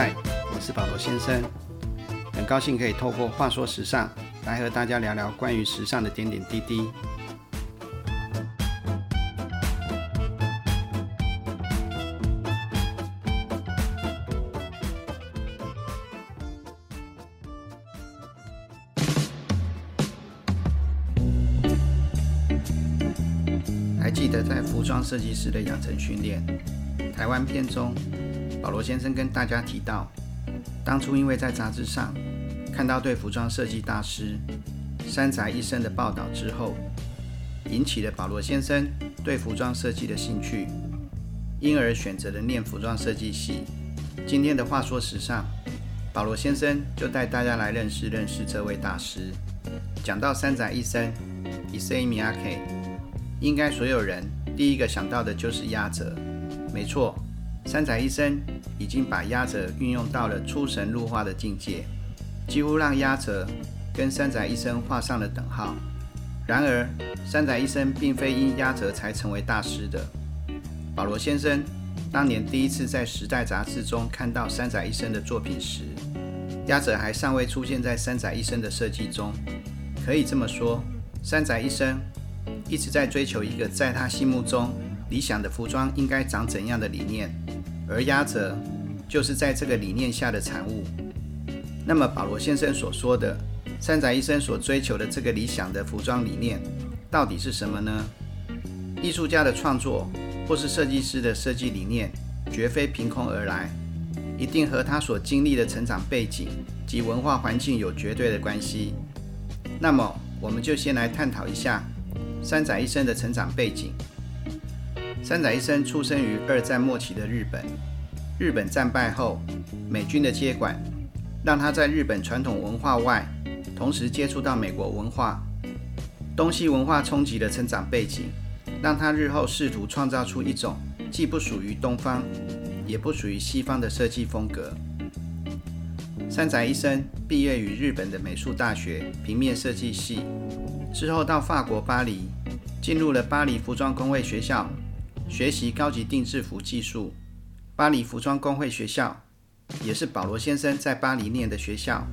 嗨，我是保罗先生，很高兴可以透过话说时尚来和大家聊聊关于时尚的点点滴滴。还记得在服装设计师的养成训练台湾片中，保罗先生跟大家提到，当初因为在杂志上看到对服装设计大师山宅一生的报道之后，引起了保罗先生对服装设计的兴趣，因而选择了念服装设计系。今天的话说时尚，保罗先生就带大家来认识认识这位大师。讲到山宅一生 （Issey Miyake），应该所有人第一个想到的就是压折。没错，山宅一生已经把压折运用到了出神入化的境界，几乎让压折跟山宅一生画上了等号。然而，山宅一生并非因压折才成为大师的。保罗先生当年第一次在《时代》杂志中看到山宅一生的作品时，压折还尚未出现在山宅一生的设计中。可以这么说，山宅一生一直在追求一个在他心目中理想的服装应该长怎样的理念，而压折就是在这个理念下的产物。那么，保罗先生所说的山宅一生所追求的这个理想的服装理念，到底是什么呢？艺术家的创作或是设计师的设计理念，绝非凭空而来，一定和他所经历的成长背景及文化环境有绝对的关系。那么，我们就先来探讨一下山仔一生的成长背景。山仔一生出生于二战末期的日本。日本战败后，美军的接管让他在日本传统文化外，同时接触到美国文化。东西文化冲击的成长背景，让他日后试图创造出一种既不属于东方，也不属于西方的设计风格。山仔一生毕业于日本的美术大学平面设计系，之后到法国巴黎，进入了巴黎服装工会学校学习高级定制服技术。巴黎服装工会学校也是保罗先生在巴黎念的学校，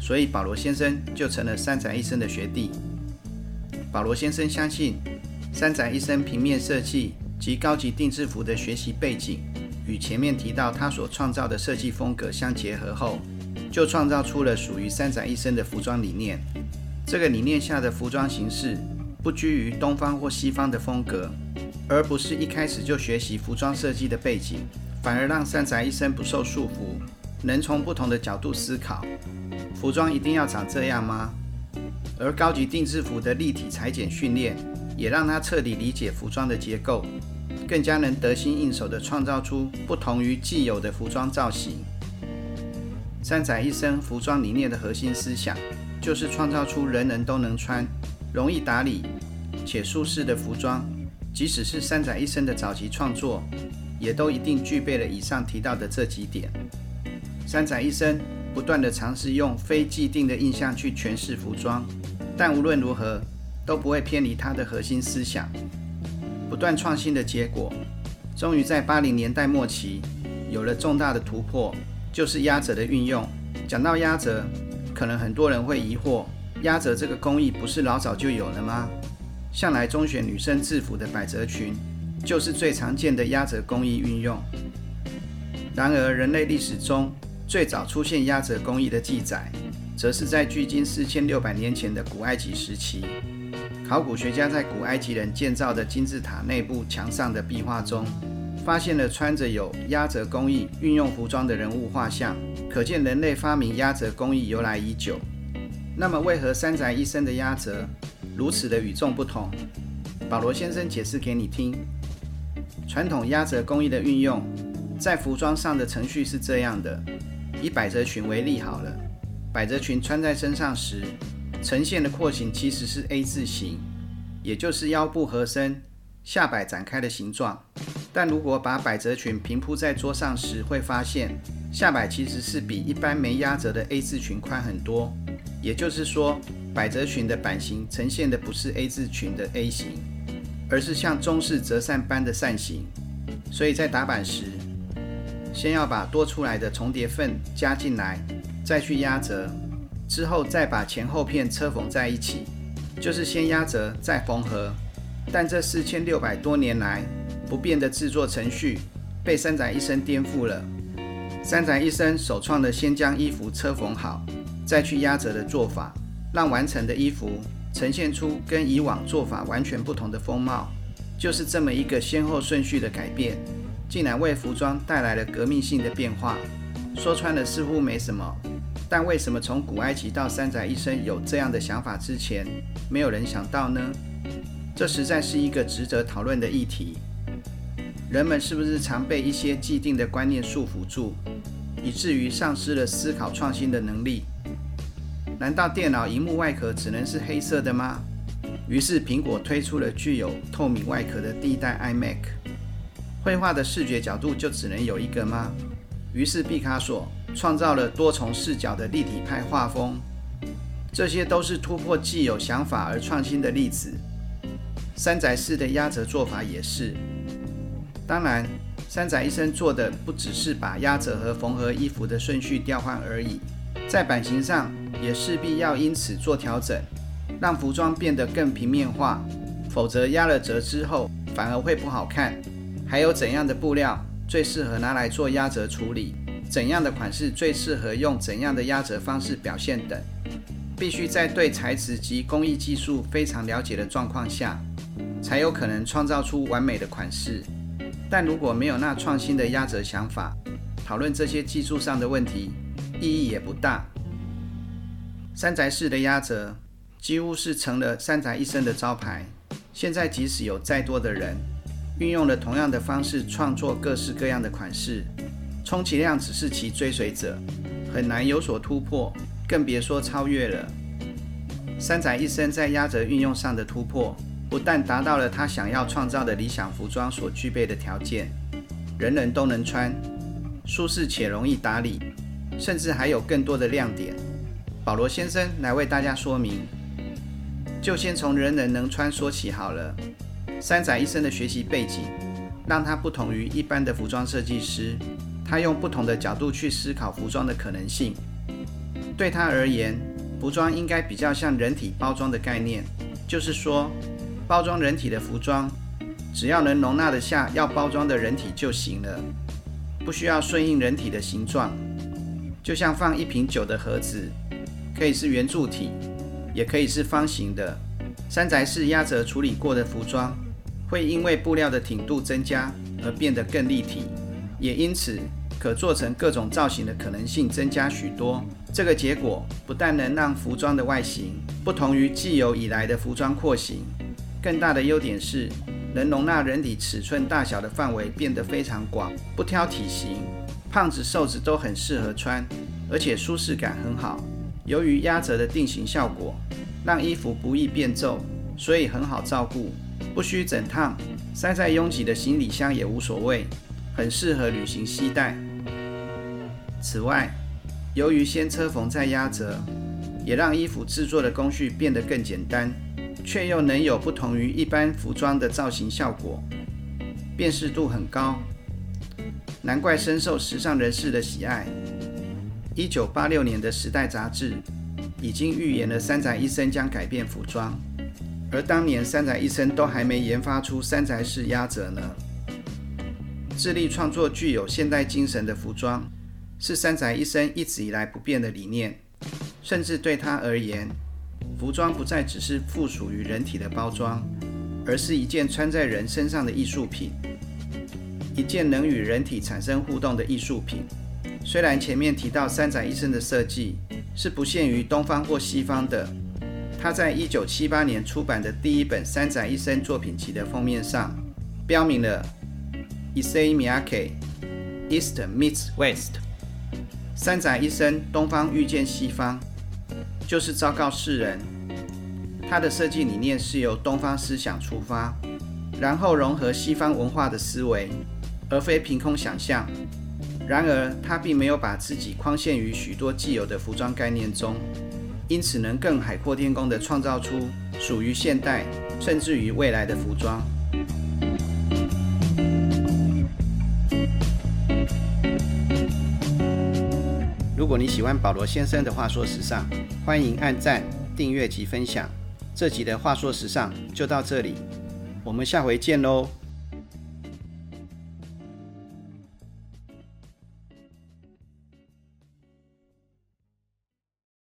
所以保罗先生就成了三宅一生的学弟。保罗先生相信，三宅一生平面设计及高级定制服的学习背景，与前面提到他所创造的设计风格相结合后，就创造出了属于三宅一生的服装理念。这个理念下的服装形式不拘于东方或西方的风格，而不是一开始就学习服装设计的背景，反而让善仔一生不受束缚，能从不同的角度思考：服装一定要长这样吗？而高级定制服的立体裁剪训练，也让他彻底理解服装的结构，更加能得心应手地创造出不同于既有的服装造型。山仔一生服装理念的核心思想，就是创造出人人都能穿、容易打理且舒适的服装。即使是山仔一生的早期创作，也都一定具备了以上提到的这几点。山仔一生不断地尝试用非既定的印象去诠释服装，但无论如何都不会偏离他的核心思想。不断创新的结果，终于在八零年代末期有了重大的突破。就是压褶的运用。讲到压褶，可能很多人会疑惑：压褶这个工艺不是老早就有了吗？向来中选女生制服的百褶裙，就是最常见的压褶工艺运用。然而，人类历史中最早出现压褶工艺的记载，则是在距今四千六百年前的古埃及时期。考古学家在古埃及人建造的金字塔内部墙上的壁画中。发现了穿着有压褶工艺运用服装的人物画像，可见人类发明压褶工艺由来已久。那么，为何山宅一生的压褶如此的与众不同？保罗先生解释给你听。传统压折工艺的运用，在服装上的程序是这样的：以百褶裙为例好了，百褶裙穿在身上时，呈现的廓形其实是 A 字形，也就是腰部合身、下摆展开的形状。但如果把百褶裙平铺在桌上时，会发现下摆其实是比一般没压褶的 A 字裙宽很多。也就是说，百褶裙的版型呈现的不是 A 字裙的 A 型，而是像中式折扇般的扇形。所以在打版时，先要把多出来的重叠份加进来，再去压折，之后再把前后片车缝在一起，就是先压折再缝合。但这四千六百多年来不变的制作程序被三宅一生颠覆了。三宅一生首创的先将衣服车缝好，再去压折的做法，让完成的衣服呈现出跟以往做法完全不同的风貌。就是这么一个先后顺序的改变，竟然为服装带来了革命性的变化。说穿了似乎没什么，但为什么从古埃及到三宅一生有这样的想法之前，没有人想到呢？这实在是一个值得讨论的议题。人们是不是常被一些既定的观念束缚住，以至于丧失了思考创新的能力？难道电脑荧幕外壳只能是黑色的吗？于是苹果推出了具有透明外壳的第一代 iMac。绘画的视觉角度就只能有一个吗？于是毕卡索创造了多重视角的立体派画风。这些都是突破既有想法而创新的例子。三宅式的压折做法也是。当然，三宅一生做的不只是把压折和缝合衣服的顺序调换而已，在版型上也势必要因此做调整，让服装变得更平面化，否则压了折之后反而会不好看。还有怎样的布料最适合拿来做压折处理，怎样的款式最适合用怎样的压折方式表现等，必须在对材质及工艺技术非常了解的状况下。才有可能创造出完美的款式，但如果没有那创新的压折想法，讨论这些技术上的问题意义也不大。三宅式的压褶几乎是成了三宅一生的招牌。现在即使有再多的人运用了同样的方式创作各式各样的款式，充其量只是其追随者，很难有所突破，更别说超越了。三宅一生在压褶运用上的突破。不但达到了他想要创造的理想服装所具备的条件，人人都能穿，舒适且容易打理，甚至还有更多的亮点。保罗先生来为大家说明，就先从人人能穿说起好了。三仔一生的学习背景，让他不同于一般的服装设计师，他用不同的角度去思考服装的可能性。对他而言，服装应该比较像人体包装的概念，就是说。包装人体的服装，只要能容纳得下要包装的人体就行了，不需要顺应人体的形状。就像放一瓶酒的盒子，可以是圆柱体，也可以是方形的。山宅式压折处理过的服装，会因为布料的挺度增加而变得更立体，也因此可做成各种造型的可能性增加许多。这个结果不但能让服装的外形不同于既有以来的服装廓形。更大的优点是，能容纳人体尺寸大小的范围变得非常广，不挑体型，胖子瘦子都很适合穿，而且舒适感很好。由于压折的定型效果，让衣服不易变皱，所以很好照顾，不需整烫，塞在拥挤的行李箱也无所谓，很适合旅行携带。此外，由于先车缝再压折，也让衣服制作的工序变得更简单。却又能有不同于一般服装的造型效果，辨识度很高，难怪深受时尚人士的喜爱。一九八六年的《时代》杂志已经预言了三宅一生将改变服装，而当年三宅一生都还没研发出三宅式压褶呢。致力创作具有现代精神的服装，是三宅一生一直以来不变的理念，甚至对他而言。服装不再只是附属于人体的包装，而是一件穿在人身上的艺术品，一件能与人体产生互动的艺术品。虽然前面提到三宅一生的设计是不限于东方或西方的，他在一九七八年出版的第一本三宅一生作品集的封面上，标明了 “Issei Miyake East meets West”，三宅一生东方遇见西方。就是昭告世人，他的设计理念是由东方思想出发，然后融合西方文化的思维，而非凭空想象。然而，他并没有把自己框限于许多既有的服装概念中，因此能更海阔天空地创造出属于现代甚至于未来的服装。如果你喜欢保罗先生的话说时尚，欢迎按赞、订阅及分享。这集的话说时尚就到这里，我们下回见喽。